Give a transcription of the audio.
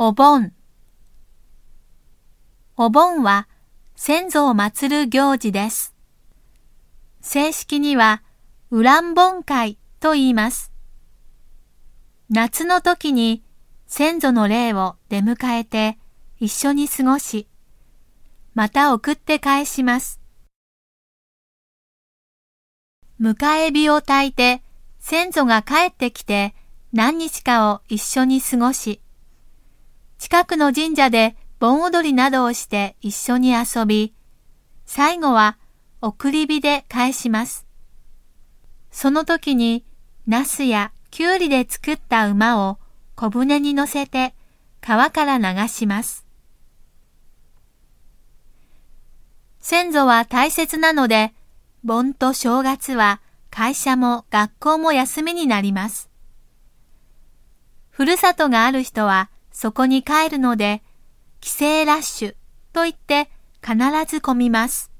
お盆お盆は先祖を祀る行事です。正式には、ウランボン会と言います。夏の時に先祖の霊を出迎えて一緒に過ごし、また送って返します。迎え火を焚いて先祖が帰ってきて何日かを一緒に過ごし、近くの神社で盆踊りなどをして一緒に遊び、最後は送り火で返します。その時に、ナスやキュウリで作った馬を小舟に乗せて川から流します。先祖は大切なので、盆と正月は会社も学校も休みになります。ふるさとがある人はそこに帰るので、帰省ラッシュと言って必ず混みます。